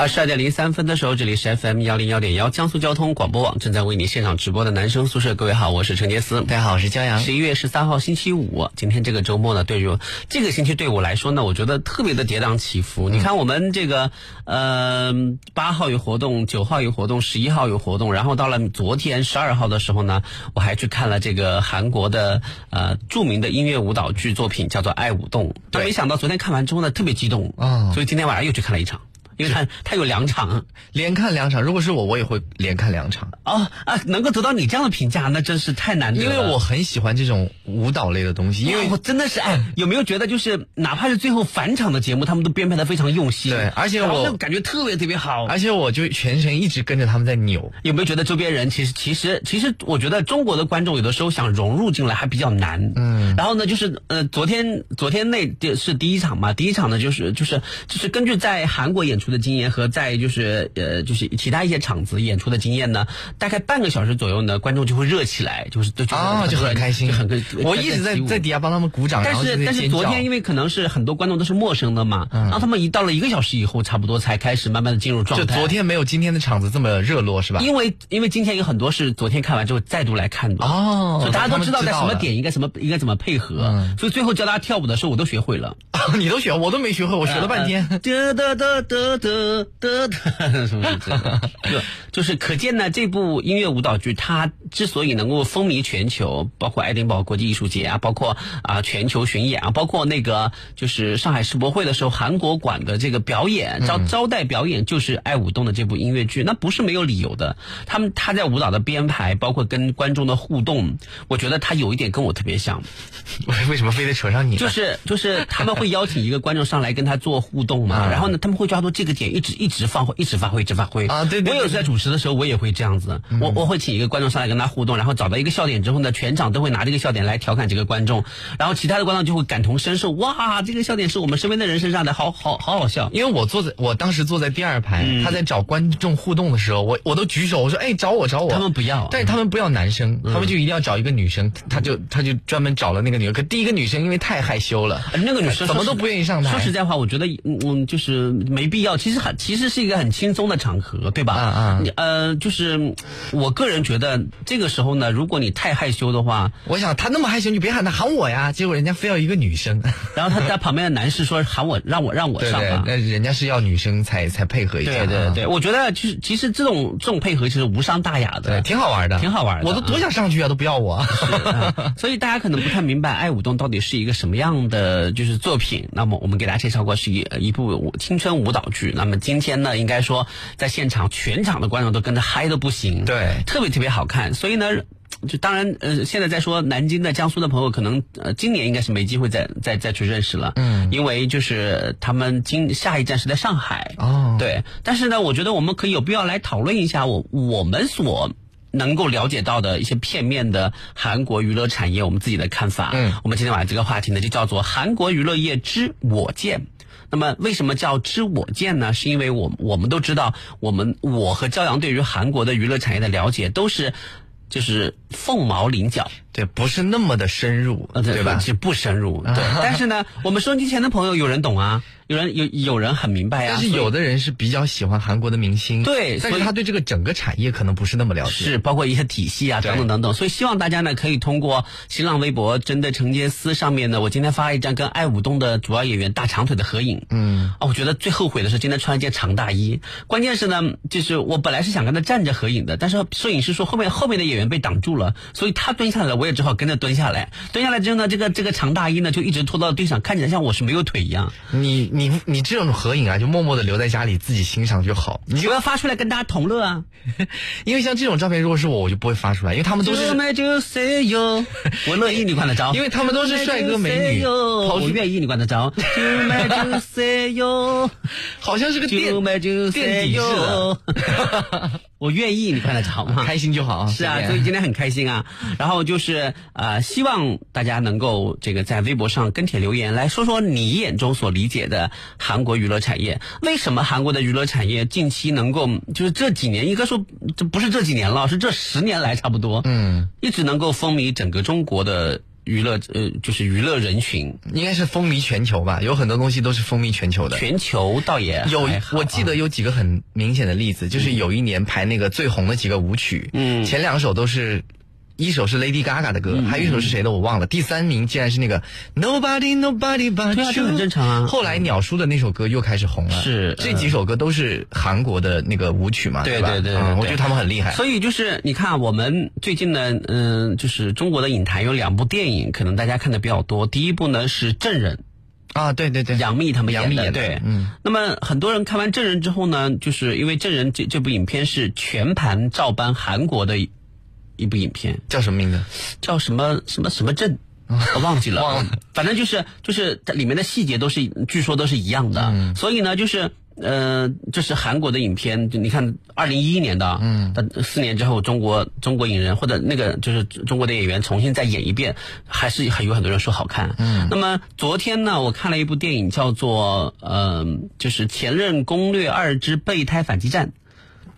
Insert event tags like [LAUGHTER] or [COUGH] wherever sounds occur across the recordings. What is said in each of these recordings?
二十二点零三分的时候，这里是 FM 幺零幺点幺江苏交通广播网正在为你现场直播的男生宿舍，各位好，我是陈杰斯，大家好，我是骄阳。十一月十三号星期五，今天这个周末呢，对于这个星期对我来说呢，我觉得特别的跌宕起伏。你看我们这个呃八号有活动，九号有活动，十一号有活动，然后到了昨天十二号的时候呢，我还去看了这个韩国的呃著名的音乐舞蹈剧作品，叫做《爱舞动》。但没想到昨天看完之后呢，特别激动啊，所以今天晚上又去看了一场。因为他他有两场，连看两场。如果是我，我也会连看两场。哦啊，能够得到你这样的评价，那真是太难得了。因为我很喜欢这种舞蹈类的东西。因为我真的是哎，有没有觉得就是哪怕是最后返场的节目，他们都编排的非常用心。对，而且我感觉特别特别好。而且我就全程一直跟着他们在扭。有没有觉得周边人其实其实其实，我觉得中国的观众有的时候想融入进来还比较难。嗯。然后呢，就是呃，昨天昨天那是第一场嘛，第一场呢就是就是就是根据在韩国演出的经验和在就是呃，就是其他一些场子演出的经验呢，大概半个小时左右呢，观众就会热起来，就是就啊，就很开心，就很我一直在在底下帮他们鼓掌。但是但是昨天因为可能是很多观众都是陌生的嘛，然后他们一到了一个小时以后，差不多才开始慢慢的进入状态。就昨天没有今天的场子这么热络是吧？因为因为今天有很多是昨天看完之后再度来看的哦，所以大家都知道在什么点应该什么应该怎么配合，所以最后教大家跳舞的时候我都学会了。你都学，我都没学会，我学了半天。得得得得得得得。是不是这个？就就是可见呢，这部音乐舞蹈剧它之所以能够风靡全球，包括爱丁堡国际艺术节啊，包括啊全球巡演啊，包括那个就是上海世博会的时候，韩国馆的这个表演招招待表演就是《爱舞动》的这部音乐剧，那不是没有理由的。他们他在舞蹈的编排，包括跟观众的互动，我觉得他有一点跟我特别像。为什么非得扯上你？就是就是他们会邀请一个观众上来跟他做互动嘛，然后呢他们会抓住这个点，一直一直发挥一直发挥。一直发挥啊！对对，我有时在主持的时候，我也会这样子。我我会请一个观众上来跟他互动，然后找到一个笑点之后呢，全场都会拿这个笑点来调侃这个观众，然后其他的观众就会感同身受。哇，这个笑点是我们身边的人身上的，好好好好笑。因为我坐在我当时坐在第二排，他在找观众互动的时候，我我都举手，我说哎找我找我。他们不要，但是他们不要男生，他们就一定要找一个女生，他就他就专门找了那个女生。可第一个女生因为太害羞了，那个女生怎么都不愿意上台。说实在话，我觉得嗯就是没必要。其实很其实是一个很轻松的场合，对吧？嗯嗯，你呃，就是我个人觉得这个时候呢，如果你太害羞的话，我想他那么害羞，你别喊他喊我呀。结果人家非要一个女生，[LAUGHS] 然后他在旁边的男士说喊我，让我让我上吧。那人家是要女生才才配合一下。对对对，我觉得其实其实这种这种配合其实无伤大雅的，对，挺好玩的，挺好玩的。我都多想上去啊，都不要我。[LAUGHS] 所以大家可能不太明白《爱舞动》到底是一个什么样的就是作品。那么我们给大家介绍过是一一部青春舞蹈剧。那么今天呢，应该说在现场全场的观众都跟着嗨的不行，对，特别特别好看。所以呢，就当然呃，现在在说南京的、江苏的朋友，可能呃今年应该是没机会再再再去认识了，嗯，因为就是他们今下一站是在上海，哦，对。但是呢，我觉得我们可以有必要来讨论一下我我们所能够了解到的一些片面的韩国娱乐产业，我们自己的看法。嗯，我们今天晚上这个话题呢，就叫做韩国娱乐业之我见。那么为什么叫知我见呢？是因为我我们都知道，我们我和骄阳对于韩国的娱乐产业的了解都是，就是凤毛麟角，对，不是那么的深入，对吧？是不深入，对。[LAUGHS] 但是呢，我们收音机前的朋友有人懂啊，有人有有人很明白啊。但是有的人是比较喜欢韩国的明星，对，但是他对这个整个产业可能不是那么了解，是包括一些体系啊等等等等。所以希望大家呢可以通过新浪微博“真的陈杰斯”上面呢，我今天发了一张跟爱舞动的主要演员大长腿的合影。嗯，啊，我觉得最后悔的是今天穿一件长大衣，关键是呢，就是我本来是想跟他站着合影的，但是摄影师说后面后面的演员被挡住了。了，所以他蹲下来了，我也只好跟着蹲下来。蹲下来之后呢，这个这个长大衣呢就一直拖到地上，看起来像我是没有腿一样。你你你这种合影啊，就默默的留在家里自己欣赏就好。你就要发出来跟大家同乐啊！[LAUGHS] 因为像这种照片，如果是我，我就不会发出来，因为他们都是。[LAUGHS] 我乐意，你管得着？因为他们都是帅哥美女，我愿意，你管得着？[LAUGHS] 好像是个。我愿意，你看得着吗？[LAUGHS] 开心就好。是啊，所以今天很开心啊。然后就是呃，希望大家能够这个在微博上跟帖留言，来说说你眼中所理解的韩国娱乐产业。为什么韩国的娱乐产业近期能够就是这几年应该说这不是这几年了，是这十年来差不多，嗯，一直能够风靡整个中国的。娱乐呃，就是娱乐人群，应该是风靡全球吧？有很多东西都是风靡全球的。全球倒也有，我记得有几个很明显的例子，就是有一年排那个最红的几个舞曲，嗯，前两首都是。一首是 Lady Gaga 的歌，还有一首是谁的我忘了。第三名竟然是那个 Nobody Nobody But You，这很正常啊。后来鸟叔的那首歌又开始红了。是，这几首歌都是韩国的那个舞曲嘛？对对对，我觉得他们很厉害。所以就是你看，我们最近呢，嗯，就是中国的影坛有两部电影，可能大家看的比较多。第一部呢是《证人》，啊，对对对，杨幂他们杨幂演的，对，嗯。那么很多人看完《证人》之后呢，就是因为《证人》这这部影片是全盘照搬韩国的。一部影片叫什么名字？叫什么什么什么镇？[LAUGHS] 我忘记了。忘了。反正就是就是里面的细节都是据说都是一样的。所以呢，就是呃，这是韩国的影片。你看，二零一一年的，嗯，四年之后，中国中国影人或者那个就是中国的演员重新再演一遍，还是很有很多人说好看。嗯。那么昨天呢，我看了一部电影，叫做呃，就是《前任攻略二之备胎反击战》。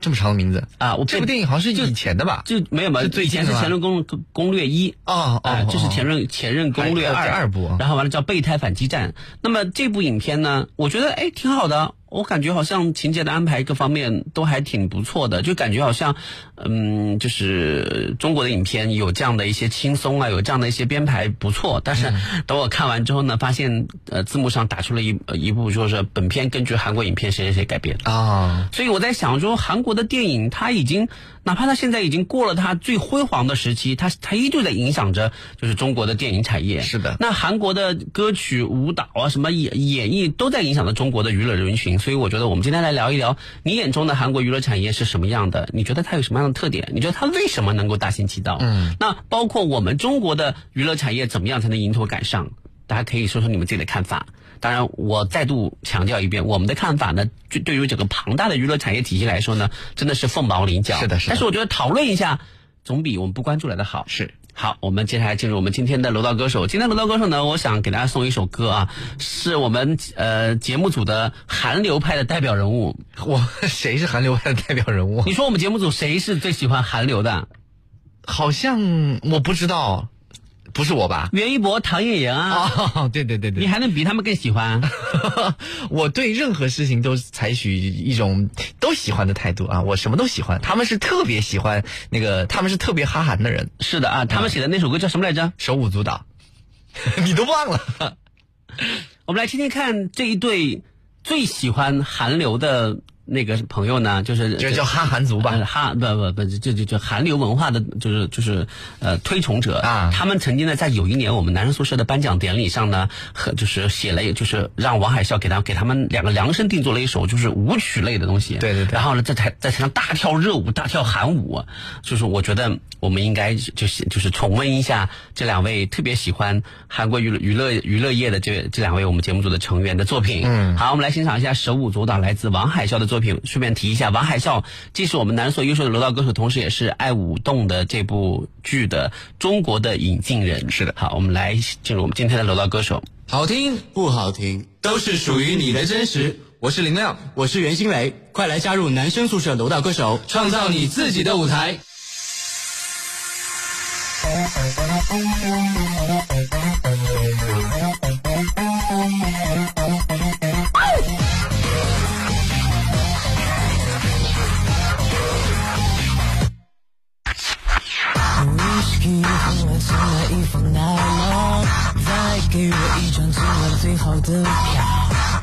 这么长的名字啊！我这部电影好像是以前的吧？就没有吧？以前是《前任攻攻略一》啊啊，这是《前任前任攻略二》第二部，然后完了叫《备胎反击战》。那么这部影片呢，我觉得哎挺好的。我感觉好像情节的安排各方面都还挺不错的，就感觉好像，嗯，就是中国的影片有这样的一些轻松啊，有这样的一些编排不错。但是等我看完之后呢，发现呃字幕上打出了一一部说是本片根据韩国影片谁谁谁改编啊，所以我在想说韩国的电影它已经。哪怕它现在已经过了它最辉煌的时期，它它依旧在影响着就是中国的电影产业。是的。那韩国的歌曲、舞蹈啊，什么演演绎都在影响着中国的娱乐人群。所以我觉得我们今天来聊一聊，你眼中的韩国娱乐产业是什么样的？你觉得它有什么样的特点？你觉得它为什么能够大行其道？嗯。那包括我们中国的娱乐产业怎么样才能迎头赶上？大家可以说说你们自己的看法。当然，我再度强调一遍，我们的看法呢，就对于整个庞大的娱乐产业体系来说呢，真的是凤毛麟角。是的，是。但是我觉得讨论一下，总比我们不关注来的好。是。好，我们接下来进入我们今天的楼道歌手。今天楼道歌手呢，我想给大家送一首歌啊，是我们呃节目组的韩流派的代表人物。我谁是韩流派的代表人物？你说我们节目组谁是最喜欢韩流的？好像我不知道。不是我吧？袁一博、唐艺莹啊！哦，[LAUGHS] 对对对对，你还能比他们更喜欢？[LAUGHS] 我对任何事情都采取一种都喜欢的态度啊！我什么都喜欢。他们是特别喜欢那个，他们是特别哈韩的人。是的啊，他们写的那首歌叫什么来着？手舞足蹈，[LAUGHS] 你都忘了？我们来听听看这一对最喜欢韩流的。那个朋友呢，就是就叫哈韩族吧，哈不不不，就就就韩流文化的，就是就是呃推崇者啊。他们曾经呢，在有一年我们男生宿舍的颁奖典礼上呢，和就是写了，就是让王海啸给他给他们两个量身定做了一首就是舞曲类的东西。对对对。然后呢，在台在台上大跳热舞，大跳韩舞，就是我觉得我们应该就是就是重温一下这两位特别喜欢韩国娱乐娱乐娱乐业的这这两位我们节目组的成员的作品。嗯。好，我们来欣赏一下手舞足蹈来自王海啸的作品。顺便提一下，王海啸既是我们男所优秀的楼道歌手，同时也是爱舞动的这部剧的中国的引进人。是的，好，我们来进入我们今天的楼道歌手。好听不好听，都是属于你的真实。我是林亮，我是袁心磊，快来加入男生宿舍楼道歌手，创造你自己的舞台。送来一封奶酪，再给我一张今晚最好的票。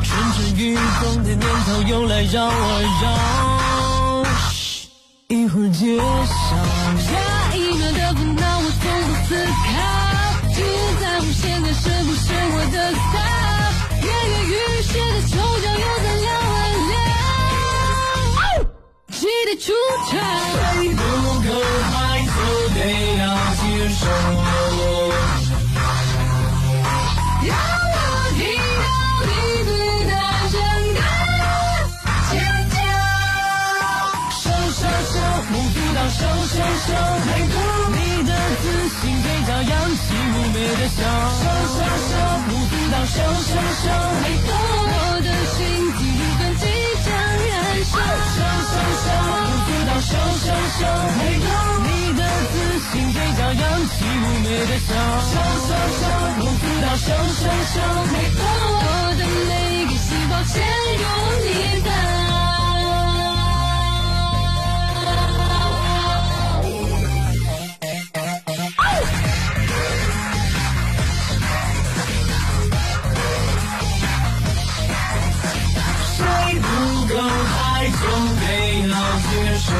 蠢蠢欲动的念头又来绕啊绕，一会儿揭晓。下一秒的烦恼，我从不思考，只在乎现在是不是我的错。跃跃欲试的出场。谁不够嗨，就得要接受。让我听到你最大声的尖叫。手手手，不知道手手手，太酷！你的自信嘴角扬起妩媚的笑。手手手，不知道手手手，太酷！手手手，太酷！你的自信嘴角扬起妩媚的笑。手手手，不知道手手手，太酷！我的每个细胞嵌入你的。中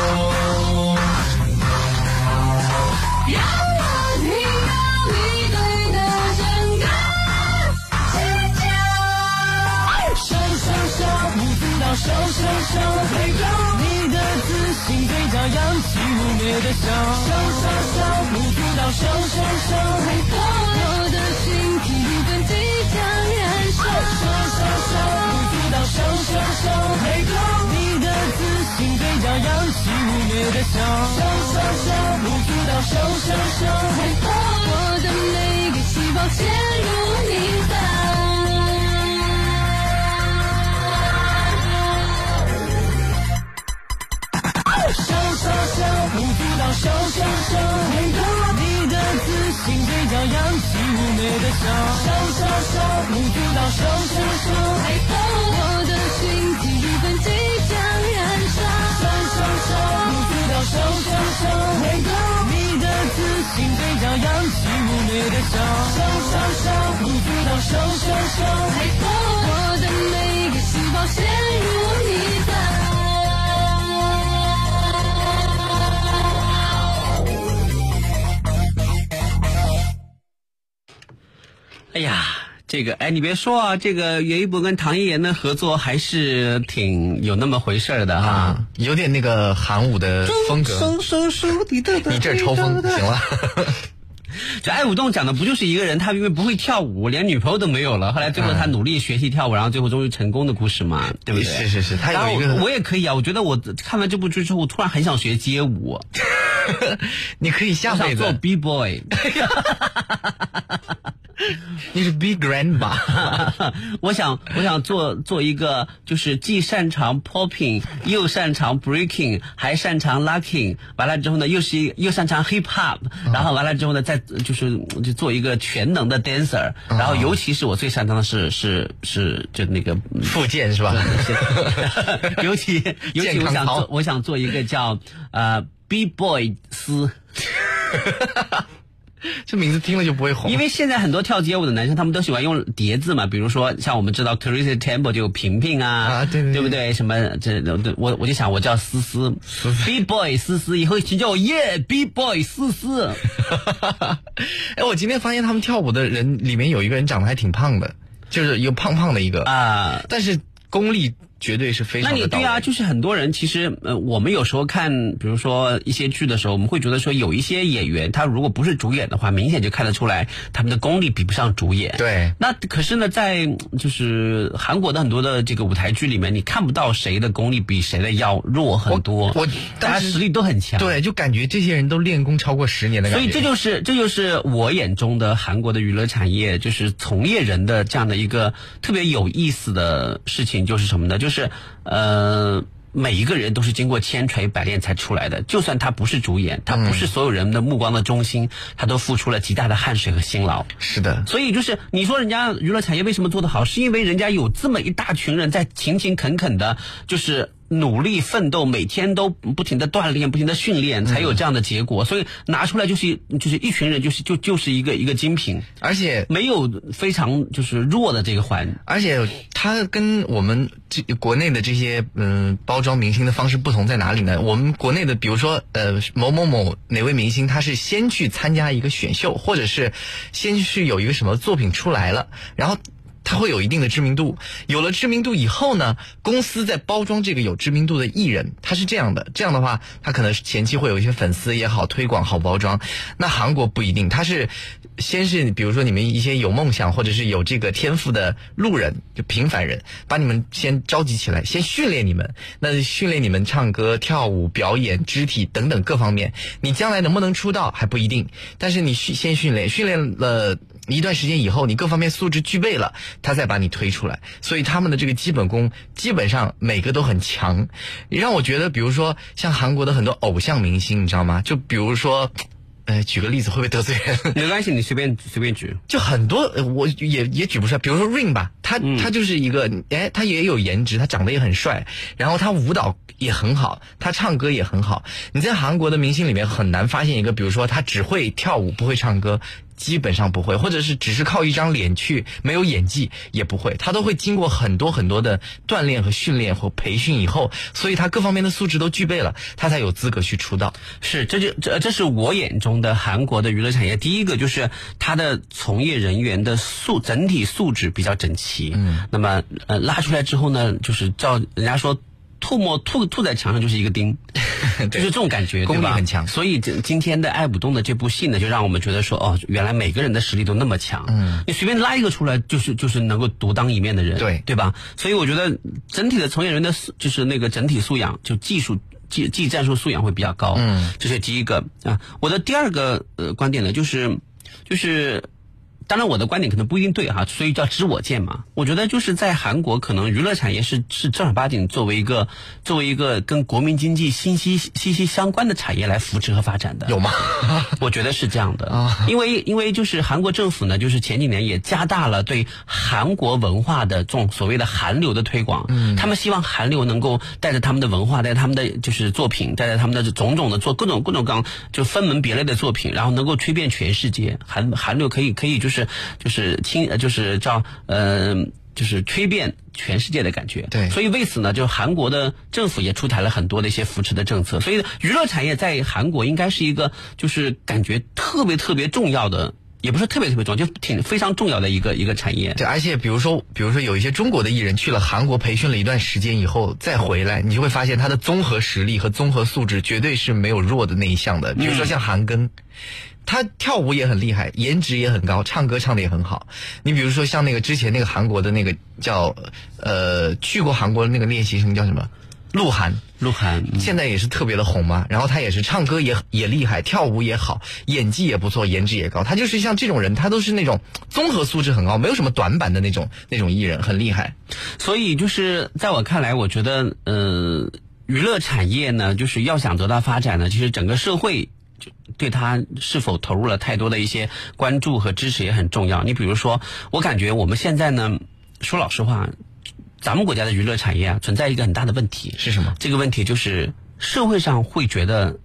让我听到你对他尖叫声声声舞步到手手手拍照你的自信嘴角扬起无畏的笑笑笑笑舞步到手手手拍照我的心即将燃烧。手手手，不知道手手手，太酷！你的自信嘴角扬起妩媚的笑。手手手，不知道手手手，太酷！我的每个细胞嵌入你的。手手手，不知道手手手，太酷！你的自信嘴角扬起妩媚的笑。手手手，不知道手手手，太酷！我的心第一份即将燃烧。手手手，不知道手手手，太酷！你的自信嘴角扬起妩媚的笑。手手手，不知道手手手，太酷！我的每个细胞陷入你哎呀，这个哎，你别说啊，这个袁一博跟唐艺妍的合作还是挺有那么回事儿的哈。啊，有点那个韩舞的风格。你这儿抽风行了。[LAUGHS] 这爱舞动讲的不就是一个人，他因为不会跳舞，连女朋友都没有了，后来最后他努力学习跳舞，然后最后终于成功的故事嘛，对不对？是是是他有一个我我也可以啊，我觉得我看完这部剧之后，我突然很想学街舞，[LAUGHS] 你可以下辈我想做，B boy。[LAUGHS] [LAUGHS] 你是 Big Grandma。[LAUGHS] 我想，我想做做一个，就是既擅长 popping，又擅长 breaking，还擅长 locking。完了之后呢，又是一又擅长 hip hop，然后完了之后呢，再就是就做一个全能的 dancer。然后尤其是我最擅长的是是是就那个。附件是吧？[LAUGHS] 尤其尤其我想做，我想做一个叫呃 B boy 斯，[LAUGHS] 这名字听了就不会红。因为现在很多跳街舞的男生，他们都喜欢用叠字嘛，比如说像我们知道 Crazy Temple 就有平平啊，啊对对对不对？什么这我我就想我叫思思，B boy 思思，以后请叫我耶 B boy 思思。[LAUGHS] 哎，我今天发现他们跳舞的人里面有一个人长得还挺胖的，就是一个胖胖的一个啊但是功力绝对是非那常的到位。你对啊，就是很多人其实呃，我们有时候看，比如说一些剧的时候，我们会觉得说有一些演员他如果不是主演的话，明显就看得出来他们的功力比不上主演。对那可是呢，在就是韩国的很多的这个舞台剧里面，你看不到谁的功力比谁的要弱很多。我我大家实力都很强。。对，就感觉这些人都练功超过十年的感觉。所以这就是这就是我眼中的韩国的娱乐产业，就是从业人的这样的一个特别有意思的事情，就是什么呢？就是呃。每一个人都是经过千锤百炼才出来的，就算他不是主演，他不是所有人的目光的中心，他都付出了极大的汗水和辛劳。是的，所以就是你说人家娱乐产业为什么做得好，是因为人家有这么一大群人在勤勤恳恳的，就是努力奋斗，每天都不停的锻炼，不停的训练，才有这样的结果。所以拿出来就是就是一群人，就是就就是一个一个精品，而且没有非常就是弱的这个环。而且它跟我们这国内的这些嗯包装明星的方式不同在哪里呢？我们国内的比如说呃某某某哪位明星，他是先去参加一个选秀，或者是先是有一个什么作品出来了，然后。他会有一定的知名度，有了知名度以后呢，公司在包装这个有知名度的艺人，他是这样的，这样的话，他可能是前期会有一些粉丝也好，推广好包装。那韩国不一定，他是先是比如说你们一些有梦想或者是有这个天赋的路人，就平凡人，把你们先召集起来，先训练你们，那训练你们唱歌、跳舞、表演、肢体等等各方面。你将来能不能出道还不一定，但是你训先训练，训练了。一段时间以后，你各方面素质具备了，他再把你推出来。所以他们的这个基本功基本上每个都很强，让我觉得，比如说像韩国的很多偶像明星，你知道吗？就比如说，呃，举个例子会不会得罪人？没关系，你随便随便举。就很多，我也也举不出来。比如说 Rain 吧，他他就是一个，哎，他也有颜值，他长得也很帅，然后他舞蹈也很好，他唱歌也很好。你在韩国的明星里面很难发现一个，比如说他只会跳舞不会唱歌。基本上不会，或者是只是靠一张脸去，没有演技也不会，他都会经过很多很多的锻炼和训练和培训以后，所以他各方面的素质都具备了，他才有资格去出道。是，这就这这是我眼中的韩国的娱乐产业。第一个就是他的从业人员的素整体素质比较整齐。嗯，那么呃拉出来之后呢，就是照人家说。吐沫吐吐在墙上就是一个钉，[LAUGHS] 就是这种感觉，功力很强。所以今今天的爱舞动的这部戏呢，就让我们觉得说，哦，原来每个人的实力都那么强。嗯，你随便拉一个出来，就是就是能够独当一面的人，对对吧？所以我觉得整体的从业人的素，就是那个整体素养，就技术技技战术素养会比较高。嗯，这是第一个啊。我的第二个呃观点呢，就是就是。当然，我的观点可能不一定对哈，所以叫知我见嘛。我觉得就是在韩国，可能娱乐产业是是正儿八经作为一个作为一个跟国民经济息息息息相关的产业来扶持和发展的。有吗？[LAUGHS] 我觉得是这样的啊，因为因为就是韩国政府呢，就是前几年也加大了对韩国文化的这种所谓的韩流的推广。嗯，他们希望韩流能够带着他们的文化，带着他们的就是作品，带着他们的种种的做各种各种各样就分门别类的作品，然后能够吹遍全世界。韩韩流可以可以就是。就是听，就是叫呃，就是吹遍全世界的感觉。对，所以为此呢，就韩国的政府也出台了很多的一些扶持的政策。所以娱乐产业在韩国应该是一个，就是感觉特别特别重要的，也不是特别特别重要，就挺非常重要的一个一个产业。对，而且比如说，比如说有一些中国的艺人去了韩国培训了一段时间以后再回来，你就会发现他的综合实力和综合素质绝对是没有弱的那一项的。比如说像韩庚。他跳舞也很厉害，颜值也很高，唱歌唱的也很好。你比如说像那个之前那个韩国的那个叫呃去过韩国的那个练习生叫什么？鹿晗，鹿晗现在也是特别的红嘛。然后他也是唱歌也也厉害，跳舞也好，演技也不错，颜值也高。他就是像这种人，他都是那种综合素质很高，没有什么短板的那种那种艺人，很厉害。所以就是在我看来，我觉得呃娱乐产业呢，就是要想得到发展呢，其实整个社会。就对他是否投入了太多的一些关注和支持也很重要。你比如说，我感觉我们现在呢，说老实话，咱们国家的娱乐产业啊，存在一个很大的问题是什么？这个问题就是社会上会觉得，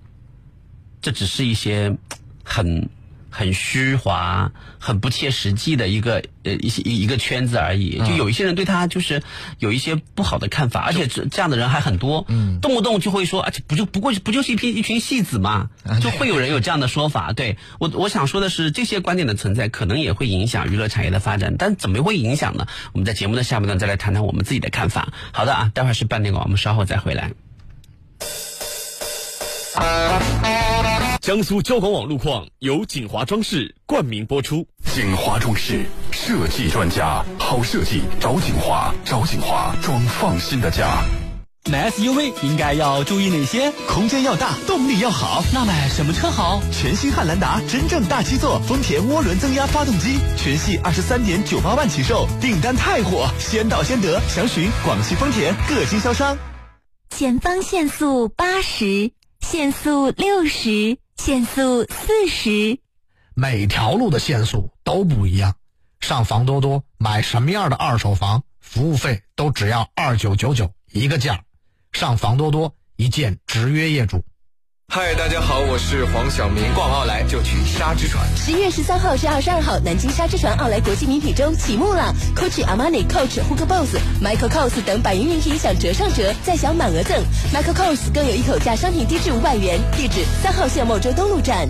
这只是一些很。很虚华、很不切实际的一个呃一些一个圈子而已，就有一些人对他就是有一些不好的看法，而且这这样的人还很多，嗯，动不动就会说，而且不就不过不就是一批一群戏子嘛，[LAUGHS] 就会有人有这样的说法。对我我想说的是，这些观点的存在可能也会影响娱乐产业的发展，但怎么会影响呢？我们在节目的下半段再来谈谈我们自己的看法。好的啊，待会儿是半点广，我们稍后再回来。江苏交广网路况由锦华装饰冠名播出。锦华装饰设计专家，好设计找锦华，找锦华装放心的家。买 SUV 应该要注意哪些？空间要大，动力要好。那买什么车好？全新汉兰达，真正大七座，丰田涡轮增压发动机，全系二十三点九八万起售，订单太火，先到先得。详询广汽丰田各经销商。前方限速八十，限速六十。限速四十，每条路的限速都不一样。上房多多买什么样的二手房，服务费都只要二九九九一个价。上房多多一键直约业主。嗨，大家好，我是黄晓明。逛奥莱就去沙之船。十一月十三号至二十二号，南京沙之船奥莱国际名品周启幕了，Coach、Armani、Coach、Hugo Boss、Michael Kors 等百余名品享折上折，再享满额赠。Michael Kors 更有一口价商品低至五百元。地址：三号线茂州东路站。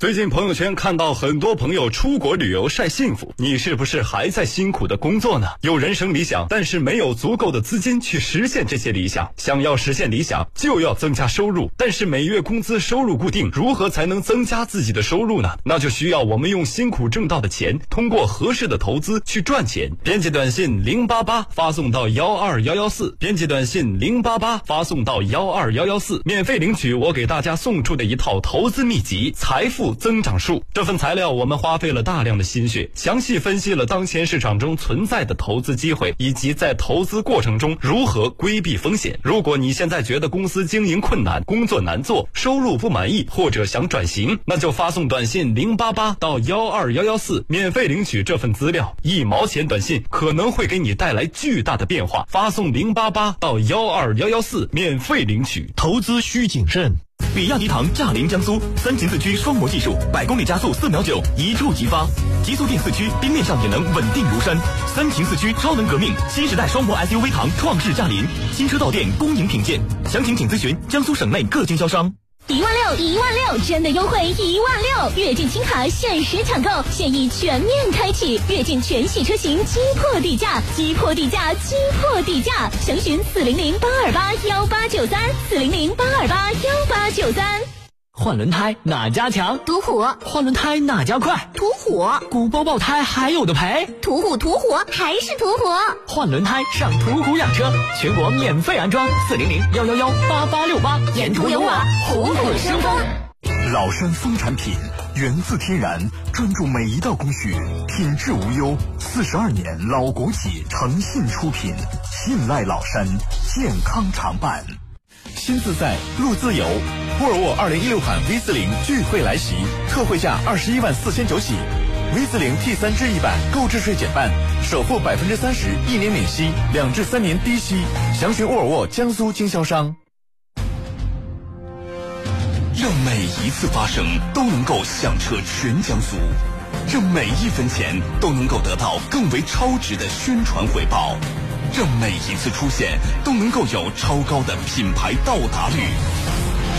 最近朋友圈看到很多朋友出国旅游晒幸福，你是不是还在辛苦的工作呢？有人生理想，但是没有足够的资金去实现这些理想。想要实现理想，就要增加收入，但是每月工资收入固定，如何才能增加自己的收入呢？那就需要我们用辛苦挣到的钱，通过合适的投资去赚钱。编辑短信零八八发送到幺二幺幺四，编辑短信零八八发送到幺二幺幺四，免费领取我给大家送出的一套投资秘籍《财富》。增长数这份材料，我们花费了大量的心血，详细分析了当前市场中存在的投资机会，以及在投资过程中如何规避风险。如果你现在觉得公司经营困难、工作难做、收入不满意，或者想转型，那就发送短信零八八到幺二幺幺四，免费领取这份资料。一毛钱短信可能会给你带来巨大的变化。发送零八八到幺二幺幺四，免费领取。投资需谨慎。比亚迪唐驾临江苏，三擎四驱双模技术，百公里加速四秒九，一触即发。极速电四驱，冰面上也能稳定如山。三擎四驱超能革命，新时代双模 SUV 唐创世驾临，新车到店恭迎品鉴。详情请咨询江苏省内各经销商。一万六，一万六，真的优惠一万六！跃进轻卡限时抢购，现已全面开启，跃进全系车型击破底价，击破底价，击破底价！详询四零零八二八幺八九三，四零零八二八幺八九三。换轮胎哪家强？途虎。换轮胎哪家快？途虎。鼓包爆胎还有的赔？途虎，途虎，还是途虎。换轮胎上途虎养车，全国免费安装。四零零幺幺幺八八六八，沿途有我，虎虎生风。老山风产品，源自天然，专注每一道工序，品质无忧。四十二年老国企诚信出品，信赖老山，健康常伴。新自在路自由，沃尔沃二零一六款 V 四零聚会来袭，特惠价二十一万四千九起，V 四零 T 三智逸版购置税减半，首付百分之三十，一年免息，两至三年低息。详询沃尔沃江苏经销商。让每一次发声都能够响彻全江苏，让每一分钱都能够得到更为超值的宣传回报。让每一次出现都能够有超高的品牌到达率，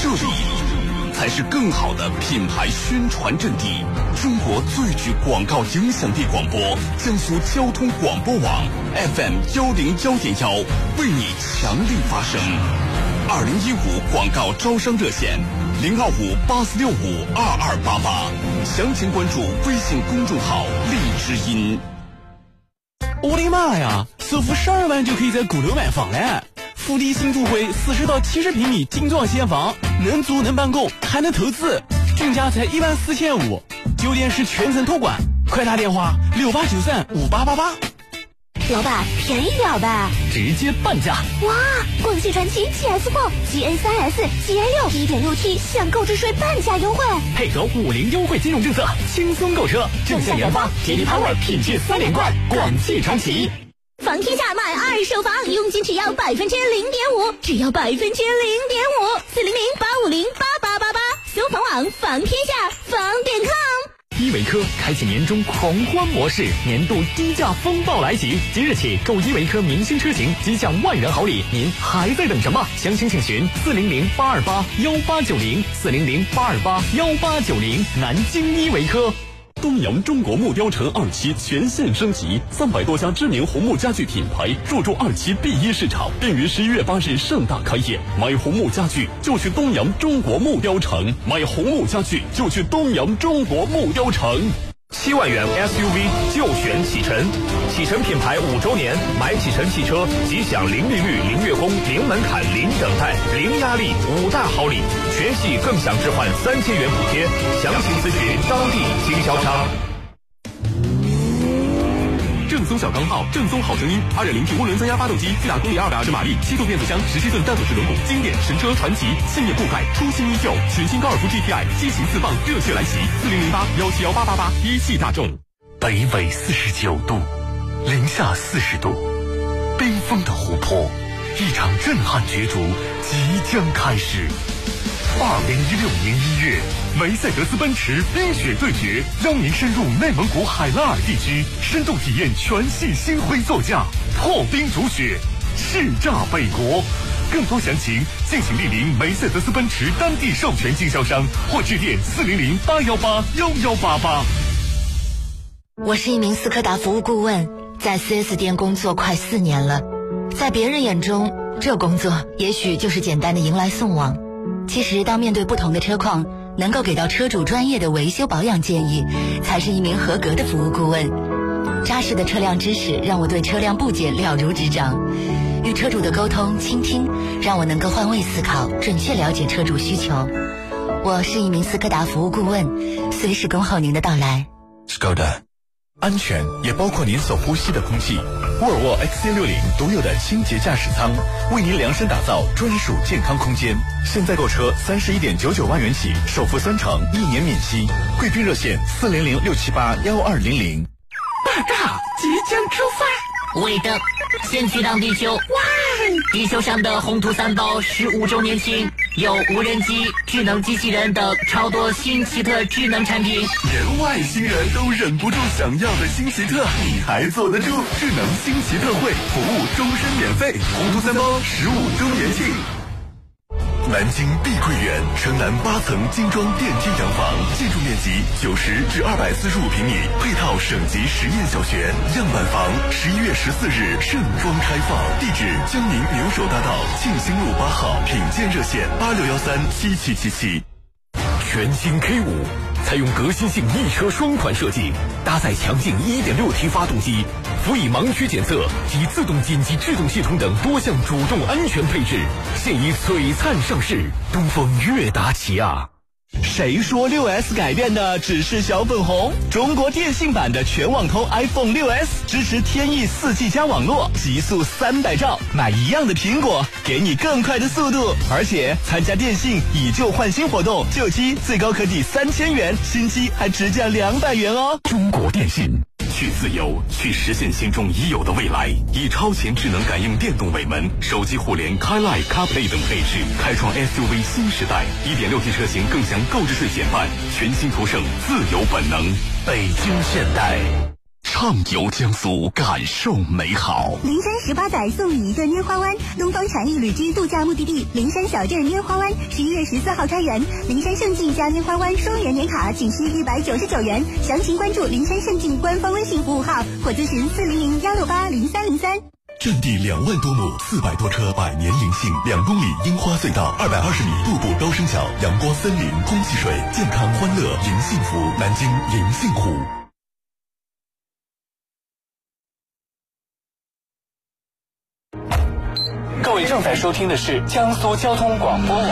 这里才是更好的品牌宣传阵地。中国最具广告影响力广播——江苏交通广播网 FM 幺零幺点幺，为你强力发声。二零一五广告招商热线：零二五八四六五二二八八，详情关注微信公众号“荔枝音”。我的妈呀！首付十二万就可以在鼓楼买房了，福地新都会四十到七十平米精装现房，能租能办公还能投资，均价才一万四千五，酒店是全程托管，快打电话六八九三五八八八。老板，便宜点呗！直接半价！哇，广汽传祺 GS 4 GA 3 S、GA 六一点六 T 享购置税半价优惠，配合五零优惠金融政策，轻松购车，正向研发吉利 Power 品质三连冠，广汽传祺。房天下买二手房，佣金只要百分之零点五，只要百分之零点五，四零零八五零八八八八，搜房网房天下房点 com。依维柯开启年终狂欢模式，年度低价风暴来袭！即日起购依维柯明星车型即享万元好礼，您还在等什么？详情请询四零零八二八幺八九零四零零八二八幺八九零，南京依维柯。东阳中国木雕城二期全线升级，三百多家知名红木家具品牌入驻二期 B 一市场，并于十一月八日盛大开业。买红木家具就去东阳中国木雕城，买红木家具就去东阳中国木雕城。七万元 SUV 就选启辰，启辰品牌五周年，买启辰汽车即享零利率、零月供、零门槛、零等待、零压力五大好礼，全系更享置换三千元补贴，详情咨询当地经销商。中小钢炮，正宗好声音，二点零 T 涡轮增压发动机，最大功率二百二十马力，七速变速箱，十七寸单左式轮毂，经典神车传奇，信念不改，初心依旧。全新高尔夫 GTI 激情四棒，热血来袭，四零零八幺七幺八八八，一汽大众。北纬四十九度，零下四十度，冰封的湖泊，一场震撼角逐即将开始。二零一六年一月，梅赛德斯奔驰冰雪对决，让您深入内蒙古海拉尔地区，深度体验全系星辉座驾，破冰逐雪，叱咤北国。更多详情，敬请莅临梅赛德斯奔驰当地授权经销商，或致电四零零八幺八幺幺八八。我是一名斯柯达服务顾问，在 4S 店工作快四年了。在别人眼中，这工作也许就是简单的迎来送往。其实，当面对不同的车况，能够给到车主专业的维修保养建议，才是一名合格的服务顾问。扎实的车辆知识让我对车辆部件了如指掌。与车主的沟通、倾听，让我能够换位思考，准确了解车主需求。我是一名斯柯达服务顾问，随时恭候您的到来。Skoda，安全也包括您所呼吸的空气。沃尔沃 XC60 独有的清洁驾驶舱，为您量身打造专属健康空间。现在购车三十一点九九万元起，首付三成，一年免息。贵宾热线四零零六七八幺二零零。报告，即将出发。尾灯，先去趟地球。哇！地球上的宏图三包十五周年庆，有无人机、智能机器人等超多新奇特智能产品，连外星人都忍不住想要的新奇特，你还坐得住？智能新奇特惠，服务终身免费。宏图三包十五周年庆。南京碧桂园城南八层精装电梯洋房，建筑面积九十至二百四十五平米，配套省级实验小学，样板房十一月十四日盛装开放，地址江宁牛首大道庆兴路八号，品鉴热线八六幺三七七七七。全新 K 五采用革新性一车双款设计，搭载强劲 1.6T 发动机，辅以盲区检测及自动紧急制动系统等多项主动安全配置，现已璀璨上市。东风悦达起亚。谁说六 S 改变的只是小粉红？中国电信版的全网通 iPhone 六 S 支持天翼四 G 加网络，极速三百兆，买一样的苹果，给你更快的速度，而且参加电信以旧换新活动，旧机最高可抵三千元，新机还直降两百元哦。中国电信。去自由，去实现心中已有的未来。以超前智能感应电动尾门、手机互联、CarLife、CarPlay 等配置，开创 SUV 新时代。一点六 T 车型更享购置税减半，全新途胜自由本能。北京现代。畅游江苏，感受美好。灵山十八载送你一个拈花湾，东方禅意旅居度假目的地灵山小镇拈花湾，十一月十四号开园。灵山胜境加拈花湾双元年卡仅需一百九十九元，详情关注灵山胜境官方微信服务号或咨询四零零幺六八零三零三。占地两万多亩，四百多车，百年灵性，两公里樱花隧道，二百二十米步步高升桥，阳光森林，空气水，健康欢乐迎幸福。南京迎幸湖。各位正在收听的是江苏交通广播网。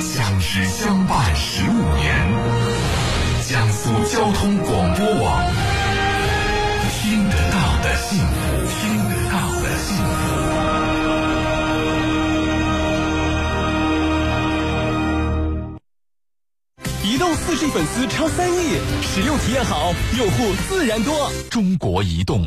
相知相伴十五年，江苏交通广播网，听得到的幸福，听得到的幸福。移动四 G 粉丝超三亿，使用体验好，用户自然多。中国移动。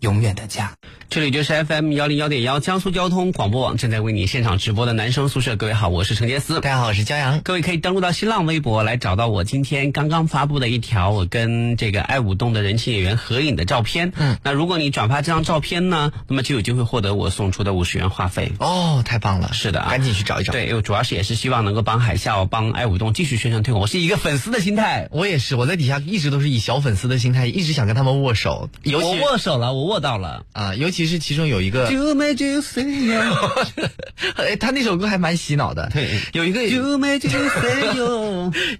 永远的家。这里就是 FM 幺零幺点幺江苏交通广播网正在为你现场直播的男生宿舍。各位好，我是陈杰思。大家好，我是骄阳。各位可以登录到新浪微博来找到我今天刚刚发布的一条我跟这个爱舞动的人气演员合影的照片。嗯，那如果你转发这张照片呢，那么就有机会获得我送出的五十元话费。哦，太棒了！是的啊，赶紧去找一找。对，主要是也是希望能够帮海啸、帮爱舞动继续宣传推广。我是一个粉丝的心态，我也是，我在底下一直都是以小粉丝的心态，一直想跟他们握手。尤其我握手了，我握到了啊！尤其。是其中有一个，[LAUGHS] 他那首歌还蛮洗脑的。对，有一个 [LAUGHS]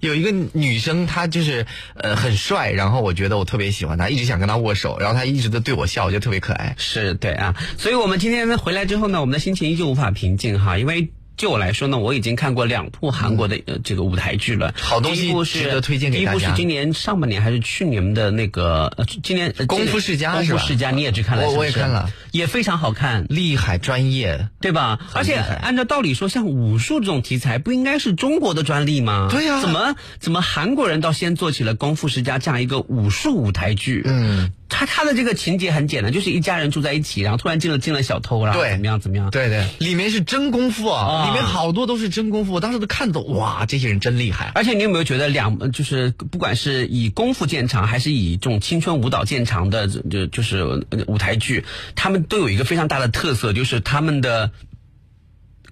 有一个女生，她就是呃很帅，然后我觉得我特别喜欢她，一直想跟她握手，然后她一直都对我笑，我觉得特别可爱。是对啊，所以我们今天回来之后呢，我们的心情依旧无法平静哈，因为。就我来说呢，我已经看过两部韩国的、呃这个舞台剧了。好东西值得推荐给大家。第一部是今年上半年还是去年的那个呃，今年呃功夫世家是吧？功夫世家你也去看了我是不是？我也看了，也非常好看，厉害专业，对吧？而且按照道理说，像武术这种题材，不应该是中国的专利吗？对呀。怎么怎么韩国人倒先做起了功夫世家这样一个武术舞台剧？嗯，他他的这个情节很简单，就是一家人住在一起，然后突然进了进了小偷，然后对怎么样怎么样？对对，里面是真功夫啊，啊里面好多都是真功夫，我当时都看懂，哇，这些人真厉害。而且你有没有觉得两呃就是不管是以功夫见长，还是以这种青春舞蹈见长的，就就是呃舞台剧，他们都有一个非常大的特色，就是他们的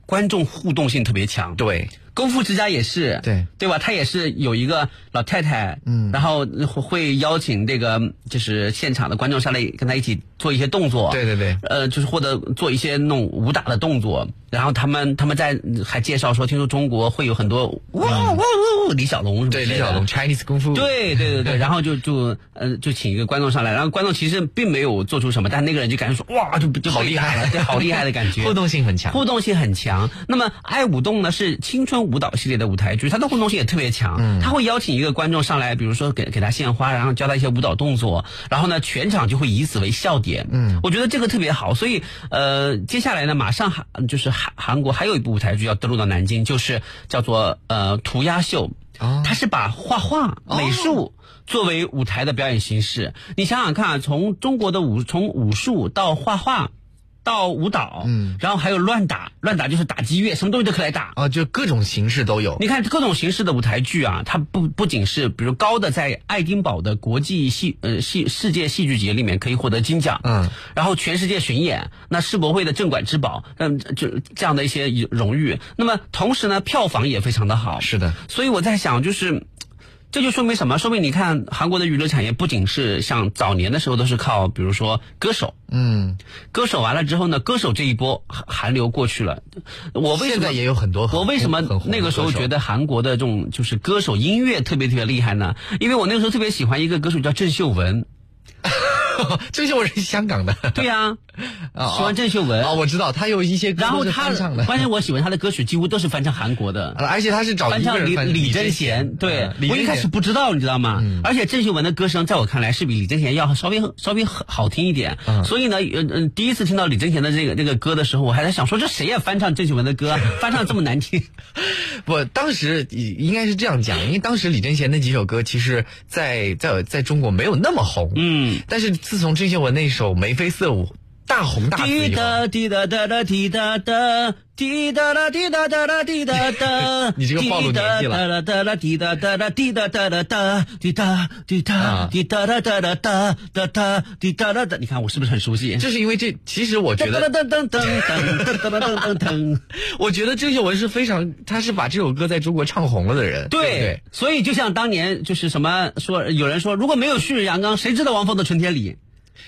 观众互动性特别强。对，功夫之家也是，对。对吧？他也是有一个老太太，嗯，然后会会邀请这个就是现场的观众上来跟他一起做一些动作，对对对，呃，就是或者做一些那种武打的动作，然后他们他们在还介绍说，听说中国会有很多哇哇哇李小龙对李小龙 Chinese 功夫，对对对对，[LAUGHS] 然后就就呃就请一个观众上来，然后观众其实并没有做出什么，但那个人就感觉说哇就就好厉害。了，对，好厉害的感觉，[LAUGHS] 互动性很强。互动性很强。那么《爱舞动》呢是青春舞蹈系列的舞台剧，它的互动性也特别强。嗯他会邀请一个观众上来，比如说给给他献花，然后教他一些舞蹈动作，然后呢全场就会以此为笑点。嗯，我觉得这个特别好，所以呃接下来呢马上韩就是韩韩国还有一部舞台剧要登陆到南京，就是叫做呃涂鸦秀。哦它是把画画、美术作为舞台的表演形式。你想想看啊，从中国的武从武术到画画。到舞蹈，嗯，然后还有乱打，乱打就是打击乐，什么东西都可以来打。啊，就各种形式都有。你看各种形式的舞台剧啊，它不不仅是比如高的在爱丁堡的国际戏呃戏世界戏剧节里面可以获得金奖，嗯，然后全世界巡演，那世博会的镇馆之宝，嗯，就这样的一些荣誉。那么同时呢，票房也非常的好。是的，所以我在想，就是。这就说明什么？说明你看韩国的娱乐产业不仅是像早年的时候都是靠，比如说歌手，嗯，歌手完了之后呢，歌手这一波韩韩流过去了，我为什么现在也有很多很我为什么那个时候觉得韩国的这种就是歌手音乐特别特别厉害呢？因为我那个时候特别喜欢一个歌手叫郑秀文，[LAUGHS] 郑秀文是香港的，对呀、啊喜欢郑秀文。啊，我知道他有一些歌然后他关键我喜欢他的歌曲几乎都是翻唱韩国的，[LAUGHS] 而且他是找翻唱李李李贞贞贤，对我一开始不知道，你知道吗？而且郑秀文的歌声在我看来是比李贞贤要稍微稍微好听一点，所以呢，呃呃，第一次听到李贞贤的这个这个歌的时候，我还在想说这谁呀翻唱郑秀文的歌？啊，[LAUGHS] 翻唱这么难听？不，当时应该是这样讲，因为当时李贞贤那几首歌，其实在在在中国没有那么红，嗯，但是自从郑秀文那首《眉飞色舞》大红大紫以后，滴答滴答答答滴答答，滴答答滴答答答滴答答 [LAUGHS] 你这个暴露年纪了滴答答答滴答答答滴答答答答，滴答滴答滴答答答答答答答滴答答答，你看我是不是很熟悉？就是因为这，其实我觉得，噔噔噔噔噔噔噔噔噔噔，[LAUGHS] 我觉得郑秀文是非常，他是把这首歌在中国唱红了的人，对？，所以就像当年就是什么说，有人说如果没有旭日阳刚，谁知道王峰的春天里？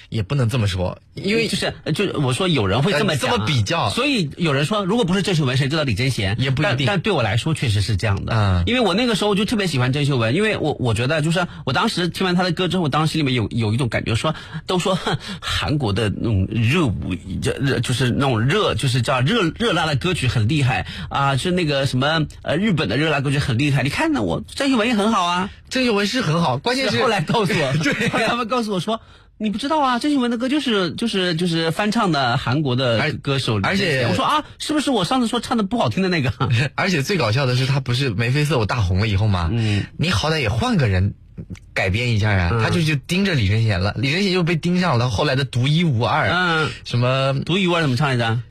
也不能这么说，因为就是就我说有人会这么呃这么比较。所以有人说如果不是郑秀文，谁知道李贞贤？也不一定。但但对我来说确实是这样的，嗯。因为我那个时候就特别喜欢郑秀文，因为我我觉得就是我当时听完她的歌之后，我当时心里面有有一种感觉说，都说哼 [LAUGHS] 韩国的那种热舞，热热就是那种热就是叫热热辣的歌曲很厉害啊，是那个什么呃日本的热辣歌曲很厉害，你看呢，我郑秀文也很好啊，郑秀文是很好，关键是后来告诉我，[LAUGHS] 对。后来他们告诉我说。你不知道啊，郑秀文的歌就是就是就是翻唱的韩国的歌手，而且我说啊，是不是我上次说唱的不好听的那个？[LAUGHS] 而且最搞笑的是，他不是眉飞色舞大红了以后吗？嗯，你好歹也换个人改编一下啊，嗯他就就盯着李贞贤了，李贞贤就被盯上了，后来的独一无二，嗯，什么独一无二怎么唱来着？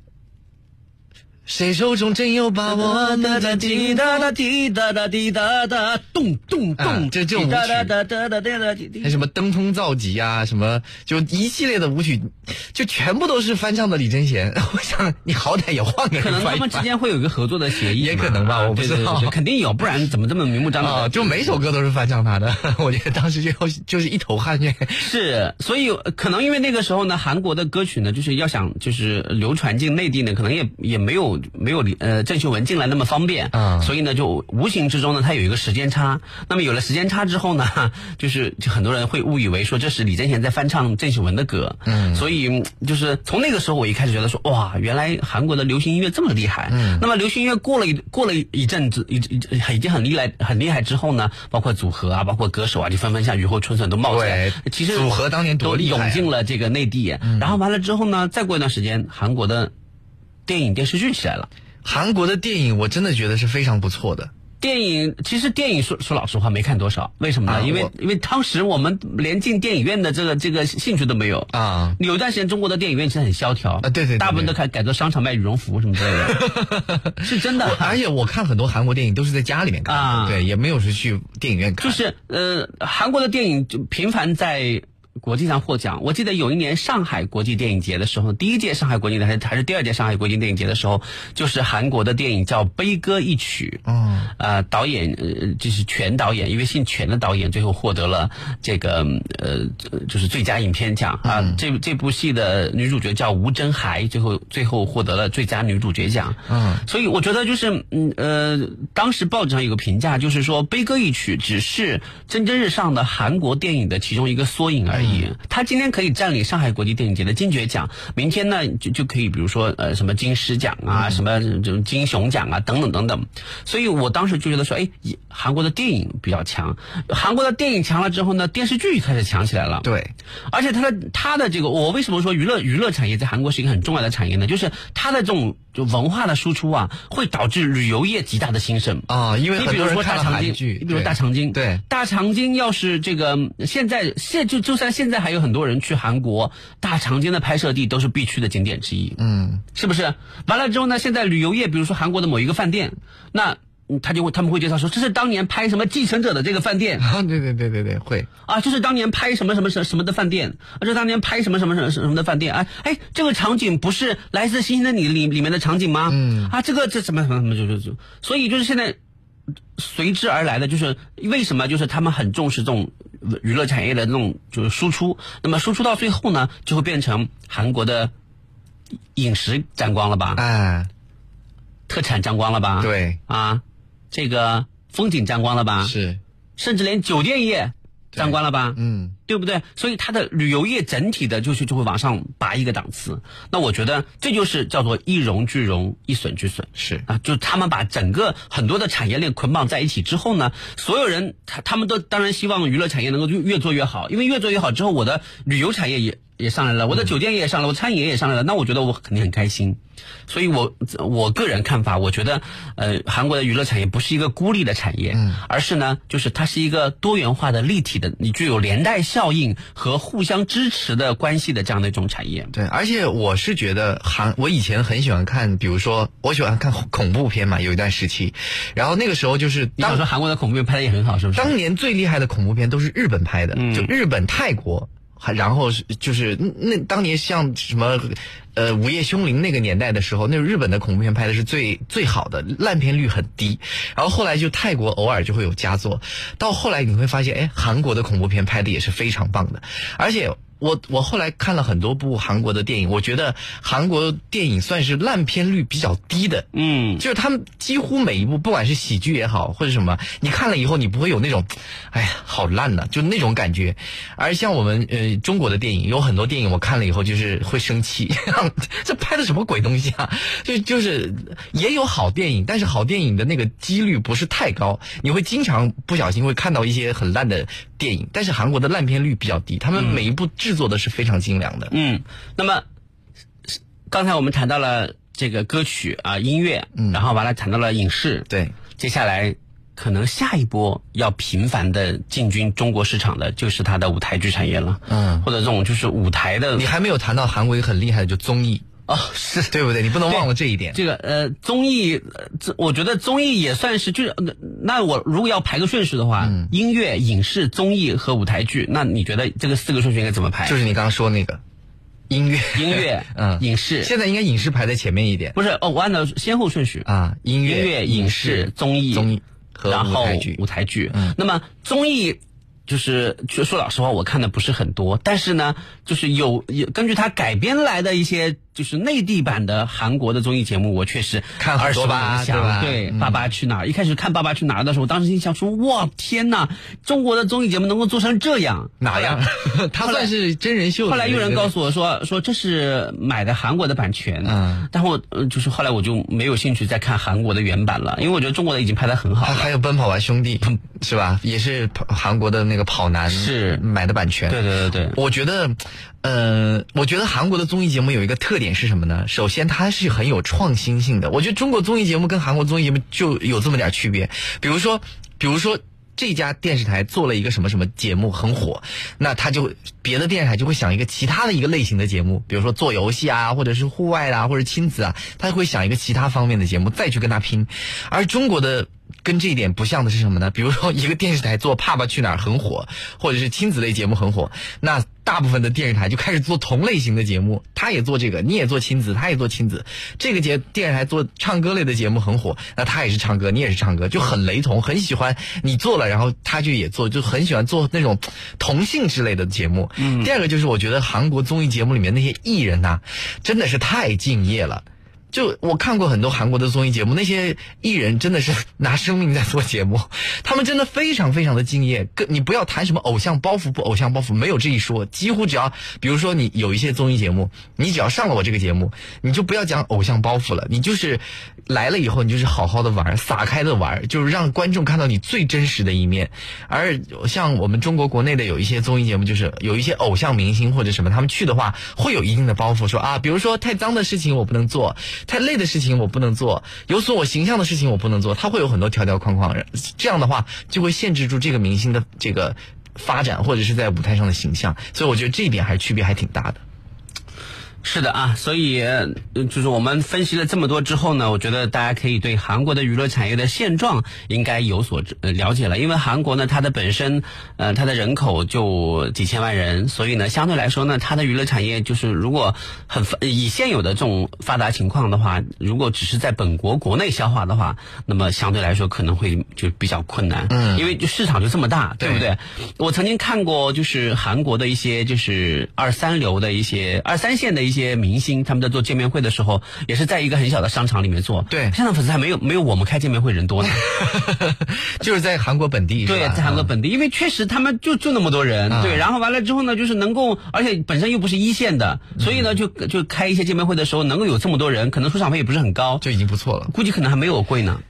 谁手中真有把握？哒哒滴哒哒滴哒哒滴哒哒，咚咚啊咚，这这种舞曲哒哒哒哒哒哒哒滴滴还什么登峰造极啊，什么就一系列的舞曲，就全部都是翻唱的李贞贤。[LAUGHS] 我想你好歹也换个人可能他们之间会有一个合作的协议，也可能吧啊我不知道肯定有，不然怎么这么明目张胆就每首歌都是翻唱他的，[LAUGHS] 我觉得当时就就是一头汗血。是，所以呃可能因为那个时候呢，韩国的歌曲呢，就是要想就是流传进内地呢，可能也也没有没有呃郑秀文进来那么方便，嗯所以呢，就无形之中呢，他有一个时间差。那么有了时间差之后呢，[LAUGHS] 就是就很多人会误以为说这是李贞贤在翻唱郑秀文的歌，嗯所以嗯就是从那个时候我一开始觉得说哇，原来韩国的流行音乐这么厉害。嗯那么流行音乐过了一过了一阵子，已经很厉害很厉害之后呢，包括组合啊，包括歌手啊，就纷纷像雨后春笋都冒出来。其实组合当年多都厉害啊涌进了这个内地。然后完了之后呢，再过一段时间，韩国的电影电视剧起来了。韩国的电影我真的觉得是非常不错的。电影其实电影说说老实话没看多少，为什么呢？啊因为因为当时我们连进电影院的这个这个兴趣都没有啊。有一段时间中国的电影院其实很萧条啊，对对对大部分都改改做商场卖羽绒服什么之类的，[LAUGHS] 是真的。而且我看很多韩国电影都是在家里面看的，啊对，也没有是去电影院看。就是呃，韩国的电影就频繁在国际上获奖。我记得有一年上海国际电影节的时候，第一届上海国际的还是还是第二届上海国际电影节的时候，就是韩国的电影叫《悲歌一曲》。嗯，呃，导演呃就是全导演，一位姓全的导演，最后获得了这个呃就是最佳影片奖啊。这这部戏的女主角叫吴珍海，最后最后获得了最佳女主角奖。嗯，所以我觉得就是嗯呃，当时报纸上有个评价，就是说《悲歌一曲》只是蒸蒸日上的韩国电影的其中一个缩影而已。它今天可以占领上海国际电影节的金爵奖，明天呢就就可以比如说呃什么金狮奖啊，什么这种金熊奖啊等等等等。所以我当时就觉得说，哎，韩国的电影比较强，韩国的电影强了之后呢，电视剧开始强起来了。对，而且他的他的这个，我为什么说娱乐娱乐产业在韩国是一个很重要的产业呢？就是它的这种就文化的输出啊，会导致旅游业极大的兴盛啊。因为你比如说大长今，你比如对大长今，对大长今要是这个现在现就就算现在还有很多人去韩国，大长今的拍摄地都是必去的景点之一。嗯，是不是？完了之后呢，现在旅游业，比如说韩国的某一个饭店，那嗯他就会他们会介绍说，这是当年拍什么《继承者》的这个饭店。啊，对对对对对，会啊，这是当年拍什么什么什么什么的饭店，啊，这是当年拍什么什么什么什么的饭店，哎哎，这个场景不是《来自星星的你》里里面的场景吗？嗯，啊，这个这什么什么什么就就就，所以就是现在随之而来的就是为什么就是他们很重视这种娱乐产业的那种就是输出，那么输出到最后呢，就会变成韩国的饮食沾光了吧？哎，特产沾光了吧？对啊，这个风景沾光了吧？是，甚至连酒店业沾光了吧？嗯，对不对？所以它的旅游业整体的就是就会往上拔一个档次。那我觉得这就是叫做一荣俱荣，一损俱损。是啊，就他们把整个很多的产业链捆绑在一起之后呢，所有人他他们都当然希望娱乐产业能够越越做越好，因为越做越好之后，我的旅游产业也也上来了，我的酒店也上来了，我餐饮也上来了，那我觉得我肯定很开心。所以我我个人看法，我觉得呃，韩国的娱乐产业不是一个孤立的产业，嗯而是呢，就是它是一个多元化的、立体的，你具有连带效应和互相支持的关系的这样的一种产业。对，而且我是觉得韩，我以前很喜欢看，比如说我喜欢看恐恐怖片嘛，有一段时期，然后那个时候就是你想说韩国的恐怖片拍的也很好，是不是？当年最厉害的恐怖片都是日本拍的，嗯就日本、泰国，还然后是就是那当年像什么。呃，午夜凶铃那个年代的时候，那日本的恐怖片拍的是最最好的，烂片率很低。然后后来就泰国偶尔就会有佳作，到后来你会发现，哎，韩国的恐怖片拍的也是非常棒的，而且。我我后来看了很多部韩国的电影，我觉得韩国电影算是烂片率比较低的。嗯，就是他们几乎每一部，不管是喜剧也好，或者什么，你看了以后你不会有那种，哎呀，好烂呐、就那种感觉。而像我们呃中国的电影，有很多电影我看了以后就是会生气，[LAUGHS] 这拍的什么鬼东西啊？就就是也有好电影，但是好电影的那个几率不是太高，你会经常不小心会看到一些很烂的电影。但是韩国的烂片率比较低，他们每一部制作的是非常精良的。嗯，那么刚才我们谈到了这个歌曲啊、音乐，嗯然后完了谈到了影视，对，接下来可能下一波要频繁的进军中国市场的就是它的舞台剧产业了，嗯，或者这种就是舞台的，你还没有谈到韩国一个很厉害的就综艺。哦，是对不对？你不能忘了这一点。这个呃，综艺，呃这我觉得综艺也算是，就是那那我如果要排个顺序的话，嗯音乐、影视、综艺和舞台剧，那你觉得这个四个顺序应该怎么排？就是你刚刚说那个音乐，音乐 [LAUGHS] 嗯，影视。现在应该影视排在前面一点不是哦，我按照先后顺序啊，音乐、音乐、影视、综艺、综艺和舞台剧。舞台剧。嗯那么综艺。就是就说老实话，我看的不是很多，但是呢，就是有有根据它改编来的一些就是内地版的韩国的综艺节目，我确实看很耳熟多吧。对吧对，嗯爸爸去哪儿》一开始看《爸爸去哪儿》的时候，我当时心想说：哇，天哪，中国的综艺节目能够做成这样，哪样？[LAUGHS] 他算是真人秀。后来有人告诉我说说这是买的韩国的版权，嗯，但我呃就是后来我就没有兴趣再看韩国的原版了，因为我觉得中国的已经拍的很好还有《奔跑吧兄弟》[LAUGHS] 是吧？也是韩国的那个跑男是买的版权。对对对对，我觉得，呃，我觉得韩国的综艺节目有一个特点是什么呢？首先，它是很有创新性的。我觉得中国综艺节目跟韩国综艺节目就有这么点区别。比如说，比如说。这家电视台做了一个什么什么节目很火，那他就别的电视台就会想一个其他的一个类型的节目，比如说做游戏啊，或者是户外啊，或者亲子啊，他会想一个其他方面的节目再去跟他拼。而中国的跟这一点不像的是什么呢？比如说一个电视台做《爸爸去哪儿》很火，或者是亲子类节目很火，那大部分的电视台就开始做同类型的节目，他也做这个，你也做亲子，他也做亲子。这个节电视台做唱歌类的节目很火，那他也是唱歌，你也是唱歌，就很雷同，很喜欢你做了，然后他就也做，就很喜欢做那种同性之类的节目。嗯。第二个就是我觉得韩国综艺节目里面那些艺人呐、真的是太敬业了。就我看过很多韩国的综艺节目，那些艺人真的是拿生命在做节目，[LAUGHS] 他们真的非常非常的敬业。跟你不要谈什么偶像包袱不偶像包袱，没有这一说。几乎只要，比如说你有一些综艺节目，你只要上了我这个节目，你就不要讲偶像包袱了，你就是来了以后，你就是好好的玩，撒开的玩，就是让观众看到你最真实的一面。而像我们中国国内的有一些综艺节目，就是有一些偶像明星或者什么，他们去的话会有一定的包袱，说啊，比如说太脏的事情我不能做，太累的事情我不能做，有损我形象的事情我不能做，他会有很多条条框框，这样的话就会限制住这个明星的这个发展或者是在舞台上的形象，所以我觉得这一点还是区别还挺大的。是的啊，所以呃就是我们分析了这么多之后呢，我觉得大家可以对韩国的娱乐产业的现状应该有所呃了解了。因为韩国呢，它的本身呃它的人口就几千万人，所以呢，相对来说呢，它的娱乐产业就是如果很以现有的这种发达情况的话，如果只是在本国国内消化的话，那么相对来说可能会就比较困难。嗯因为就市场就这么大，对不对对？我曾经看过，就是韩国的一些就是二三流的一些二三线的一些明星，他们在做见面会的时候，也是在一个很小的商场里面做。对，现在粉丝还没有没有我们开见面会人多呢。[LAUGHS] 就是在韩国本地，对，在韩国本地，因为确实他们就就那么多人，嗯对，然后完了之后呢，就是能够，而且本身又不是一线的，所以呢，就就开一些见面会的时候，能够有这么多人，可能出场费也不是很高，就已经不错了，估计可能还没有我贵呢。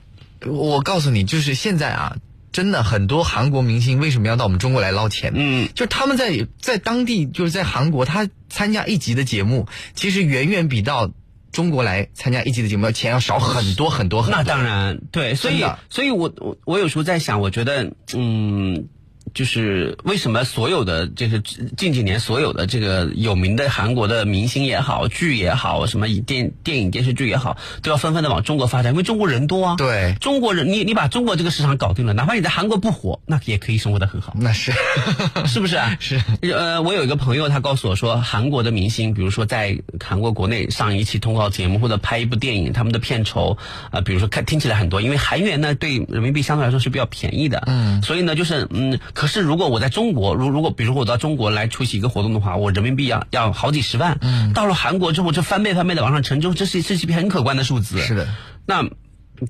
我告诉你，就是现在啊，真的很多韩国明星为什么要到我们中国来捞钱？嗯，就是他们在在当地，就是在韩国，他参加一集的节目，其实远远比到中国来参加一集的节目要钱要少很多很多很多。那当然，对，所以，所以我我我有时候在想，我觉得，嗯。就是为什么所有的这个近几年所有的这个有名的韩国的明星也好，剧也好，什么电电影电视剧也好，都要纷纷的往中国发展，因为中国人多啊。对，中国人，你你把中国这个市场搞定了，哪怕你在韩国不火，那也可以生活的很好。那是，[LAUGHS] 是不是啊？[LAUGHS] 是。呃，我有一个朋友，他告诉我说，韩国的明星，比如说在韩国国内上一期通告节目或者拍一部电影，他们的片酬啊、呃比如说看听起来很多，因为韩元呢对人民币相对来说是比较便宜的。嗯。所以呢，就是嗯，可是如果我在中国，如如果比如我到中国来出席一个活动的话，我人民币要要好几十万。嗯。到了韩国之后，这翻倍翻倍的往上乘，就这是这是一笔很可观的数字。是的。那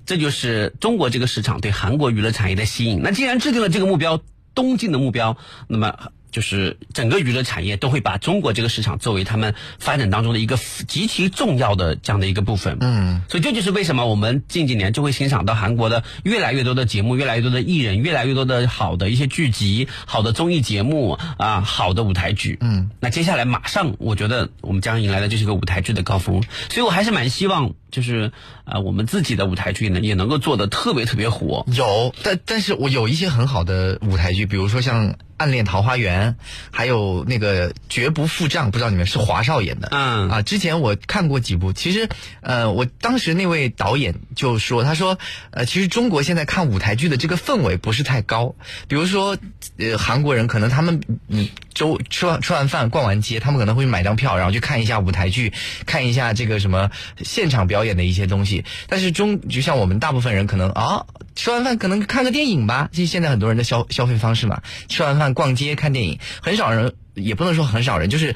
这就是中国这个市场对韩国娱乐产业的吸引。那既然制定了这个目标，东进的目标，那么。就是整个娱乐产业都会把中国这个市场作为他们发展当中的一个极其重要的这样的一个部分。嗯，所以这就是为什么我们近几年就会欣赏到韩国的越来越多的节目，越来越多的艺人，越来越多的好的一些剧集、好的综艺节目啊，好的舞台剧。嗯，那接下来马上，我觉得我们将迎来的就是一个舞台剧的高峰，所以我还是蛮希望，就是呃，我们自己的舞台剧呢也能够做的特别特别火。有，但但是我有一些很好的舞台剧，比如说像暗恋桃花源》，还有那个《绝不付账》，不知道你们是华少演的。嗯啊，之前我看过几部，其实呃，我当时那位导演就说，他说呃，其实中国现在看舞台剧的这个氛围不是太高，比如说呃，韩国人可能他们嗯周吃完吃完饭逛完街，他们可能会买张票，然后去看一下舞台剧，看一下这个什么现场表演的一些东西。但是中就像我们大部分人可能啊，吃完饭可能看个电影吧，这是现在很多人的消消费方式嘛。吃完饭逛街看电影，很少人也不能说很少人，就是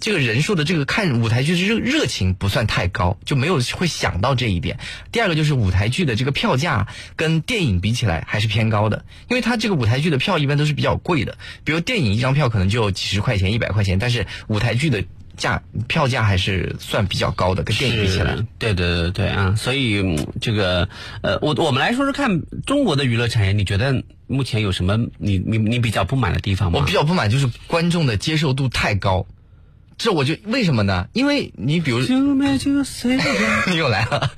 这个人数的这个看舞台剧的热热情不算太高，就没有会想到这一点。第二个就是舞台剧的这个票价跟电影比起来还是偏高的，因为它这个舞台剧的票一般都是比较贵的，比如电影一张票可能就几十块钱、一百块钱，但是舞台剧的价票价还是算比较高的，跟电影比起来。对对对对啊，所以嗯这个呃，我我们来说说看中国的娱乐产业，你觉得目前有什么你你你比较不满的地方吗？我比较不满就是观众的接受度太高，这我就为什么呢？因为你比如你 [LAUGHS] 又来了，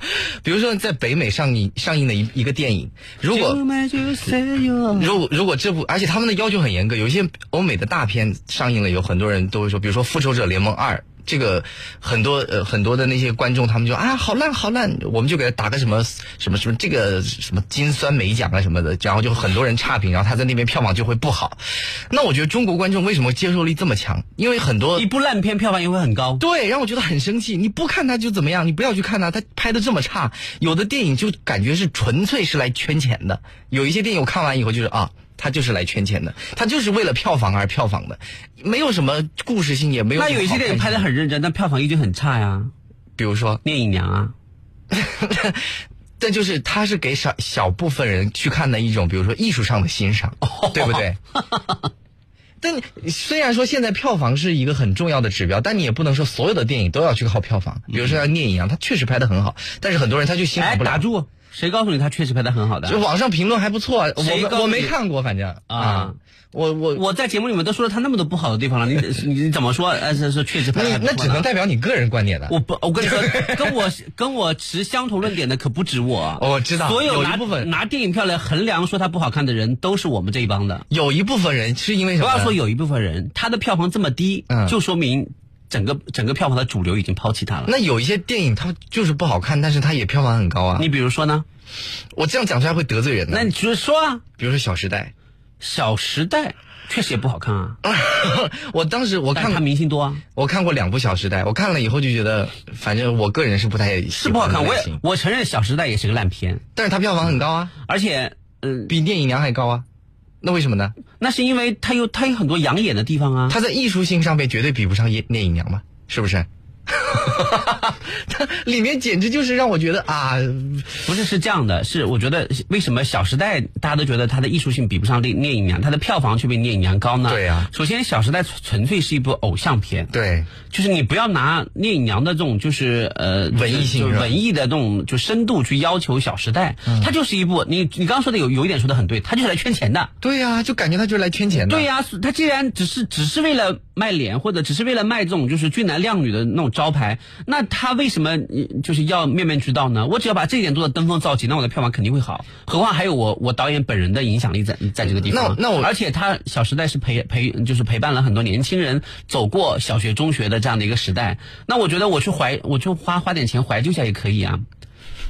比如说在北美上映上映的一一个电影，如果如果如果这部，而且他们的要求很严格，有一些欧美的大片上映了，有很多人都会说，比如说《复仇者联盟二》。这个很多呃很多的那些观众，他们就啊好烂好烂，我们就给他打个什么什么什么这个什么金酸梅奖啊什么的，然后就很多人差评，然后他在那边票房就会不好。那我觉得中国观众为什么接受力这么强？因为很多一部烂片票房也会很高。对，让我觉得很生气。你不看他就怎么样？你不要去看他，他拍的这么差。有的电影就感觉是纯粹是来圈钱的，有一些电影我看完以后就是啊。他就是来圈钱的，他就是为了票房而票房的，没有什么故事性，也没有。那有一些电影拍的很认真，但票房依旧很差呀。比如说《聂隐娘》啊，[LAUGHS] 但就是他是给少小部分人去看的一种，比如说艺术上的欣赏，对不对？[LAUGHS] 但虽然说现在票房是一个很重要的指标，但你也不能说所有的电影都要去靠票房。比如说像《聂隐娘》，他确实拍的很好，但是很多人他就欣赏不了。打住！谁告诉你他确实拍的很好的？就网上评论还不错，我我没看过，反正啊，我我我在节目里面都说了他那么多不好的地方了，你你 [LAUGHS] 你怎么说？呃，是是确实拍的那只能代表你个人观点的。我不，我跟你说，[LAUGHS] 跟我跟我持相同论点的可不止我。我知道，所有拿部分拿电影票来衡量说他不好看的人，都是我们这一帮的。有一部分人是因为什么？不要说有一部分人，他的票房这么低，嗯、就说明。整个整个票房的主流已经抛弃它了。那有一些电影它就是不好看，但是它也票房很高啊。你比如说呢？我这样讲出来会得罪人的。那你就说啊，比如说《小时代》，《小时代》确实也不好看啊。[LAUGHS] 我当时我看他明星多啊，我看过两部《小时代》，我看了以后就觉得，反正我个人是不太是不好看。我也我承认《小时代》也是个烂片，但是它票房很高啊，而且嗯、呃，比《电影娘》还高啊。那为什么呢？那是因为他有他有很多养眼的地方啊。他在艺术性上面绝对比不上《聂隐娘》嘛？是不是？[LAUGHS] 它里面简直就是让我觉得啊，不是是这样的，是我觉得为什么《小时代》大家都觉得它的艺术性比不上《聂聂隐娘》，它的票房却比《聂隐娘》高呢？对呀、啊。首先，《小时代》纯粹是一部偶像片，对，就是你不要拿《聂隐娘》的这种就是呃文艺性、文艺的这种就深度去要求《小时代》嗯，它就是一部你你刚刚说的有有一点说的很对，它就是来圈钱的。对呀、啊，就感觉它就是来圈钱的。对呀、啊，它既然只是只是为了卖脸，或者只是为了卖这种就是俊男靓女的那种招牌，那他为什么就是要面面俱到呢？我只要把这一点做的登峰造极，那我的票房肯定会好。何况还有我我导演本人的影响力在在这个地方。那那我而且他《小时代》是陪陪就是陪伴了很多年轻人走过小学、中学的这样的一个时代。那我觉得我去怀我就花花点钱怀旧一下也可以啊。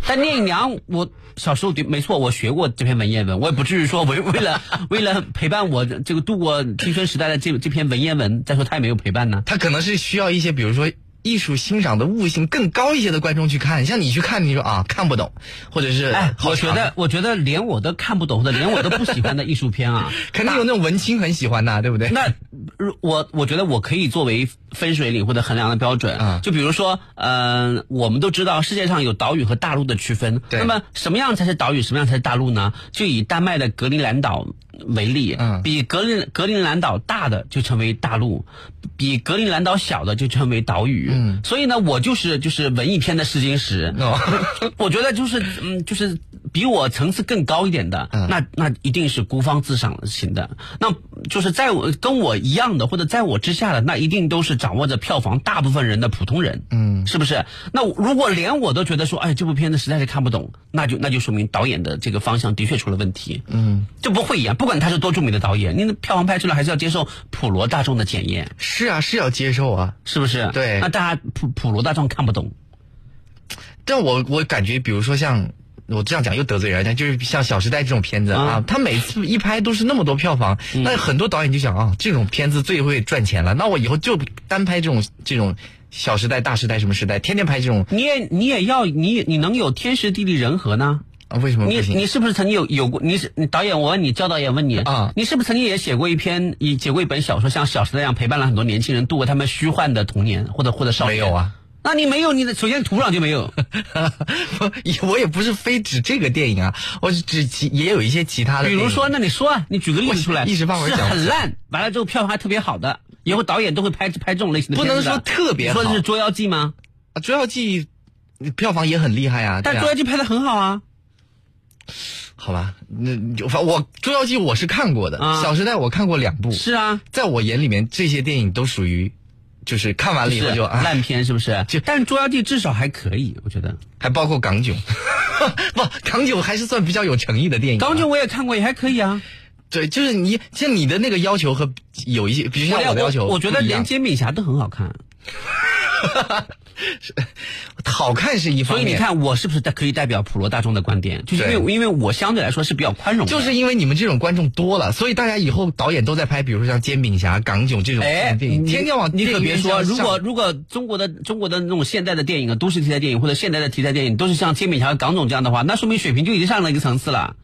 但聂隐娘，我小时候对没错，我学过这篇文言文，我也不至于说为为了为了陪伴我这个度过青春时代的这这篇文言文，再说他也没有陪伴呢。他可能是需要一些，比如说。艺术欣赏的悟性更高一些的观众去看，像你去看，你说啊看不懂，或者是哎，我觉得我觉得连我都看不懂或者，连我都不喜欢的艺术片啊，[LAUGHS] 肯定有那种文青很喜欢的，对不对？那我我觉得我可以作为分水岭或者衡量的标准，嗯、就比如说，嗯、呃，我们都知道世界上有岛屿和大陆的区分，那么什么样才是岛屿，什么样才是大陆呢？就以丹麦的格陵兰岛。为例，嗯，比格林格林兰岛大的就称为大陆，比格林兰岛小的就称为岛屿。嗯，所以呢，我就是就是文艺片的试金石。哦，[LAUGHS] 我觉得就是嗯，就是比我层次更高一点的，嗯、那那一定是孤芳自赏型的。那就是在我跟我一样的或者在我之下的，那一定都是掌握着票房大部分人的普通人。嗯。嗯，是不是？那如果连我都觉得说，哎，这部片子实在是看不懂，那就那就说明导演的这个方向的确出了问题。嗯，就不会一样，不管他是多著名的导演，你的票房拍出来还是要接受普罗大众的检验。是啊，是要接受啊，是不是？对那大家普普罗大众看不懂，但我我感觉，比如说像我这样讲又得罪人家，就是像《小时代》这种片子啊，他每次一拍都是那么多票房，那很多导演就想啊，这种片子最会赚钱了，那我以后就单拍这种这种《小时代》《大时代》什么时代，天天拍这种。你也你也要你你能有天时地利人和呢？啊，为什么你？你是不是曾经有有过？你是你导演，我问你，焦导演问你啊，你是不是曾经也写过一篇，也写过一本小说，像《小时代》一样陪伴了很多年轻人度过他们虚幻的童年，或者或者少年？没有啊。那你没有，你的首先土壤就没有。[LAUGHS] 我也不是非指这个电影啊，我是指其也有一些其他的。比如说，那你说啊，你举个例子出来，一时半会儿是很烂，完了之后票房还特别好的，以后导演都会拍拍这种类型的不能。说特别好你说的是《捉妖记》吗？啊，《捉妖记》票房也很厉害啊，但《捉妖记》拍的很好啊。好吧，那就反我《捉妖记》我是看过的，啊小时代》我看过两部。是啊，在我眼里面，这些电影都属于，就是看完了以后就啊烂片，是不是？就但是《捉妖记》至少还可以，我觉得。还包括港囧，[LAUGHS] 不，港囧还是算比较有诚意的电影、啊。港囧我也看过，也还可以啊。对，就是你像你的那个要求和有一些，比如像我的要求我觉得连煎饼侠都很好看。[LAUGHS] [LAUGHS] 好看是一方面，所以你看，我是不是代可以代表普罗大众的观点？就是因为因为我相对来说是比较宽容的，就是因为你们这种观众多了，所以大家以后导演都在拍，比如说像煎饼侠、港囧这种哎，电影，你天天往你可别说，如果如果中国的中国的那种现代的电影啊，都市题材电影或者现代的题材电影都是像煎饼侠港囧这样的话，那说明水平就已经上了一个层次了，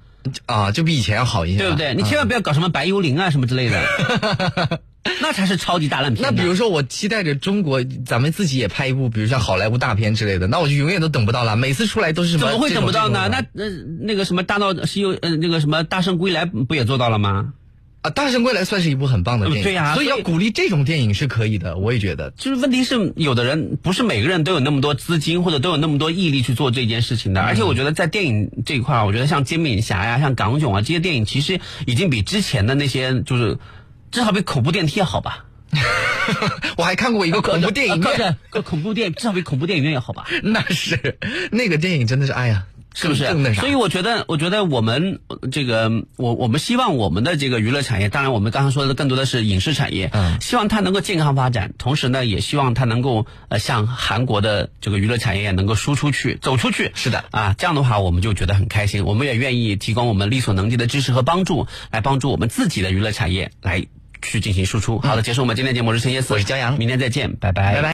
啊，就比以前要好一些，对不对？你千万不要搞什么白幽灵啊什么之类的，那才是超级大烂片。那比如说，我期待着中国咱们自己也拍一部，比如像好莱坞大片之类的，那我就永远都等不到了。每次出来都是什么？怎么会等不到呢？那那呃那个什么大闹西游呃那个什么大圣归来不也做到了吗？啊，《大圣归来》算是一部很棒的电影，对呀所以要鼓励这种电影是可以的，我也觉得。就是问题是，有的人不是每个人都有那么多资金，或者都有那么多毅力去做这件事情的。而且我觉得在电影这一块儿，我觉得像煎饼侠呀、像港囧啊这些电影，其实已经比之前的那些就是至少比恐怖电梯要好吧。[LAUGHS] 我还看过一个恐怖电影靠院，着恐怖电影至少比恐怖电影院要好吧？[LAUGHS] 那是那个电影真的是哎呀，是不是？所以我觉得，我觉得我们呃这个，我我们希望我们的这个娱乐产业，当然我们刚刚说的更多的是影视产业，嗯，希望它能够健康发展，同时呢，也希望它能够呃像韩国的这个娱乐产业能够输出去、走出去。是的，啊，这样的话我们就觉得很开心，我们也愿意提供我们力所能及的支持和帮助，来帮助我们自己的娱乐产业来去进行输出。好的，结束我们今天节目，我是陈叶思，我是江阳，明天再见，拜拜，拜拜。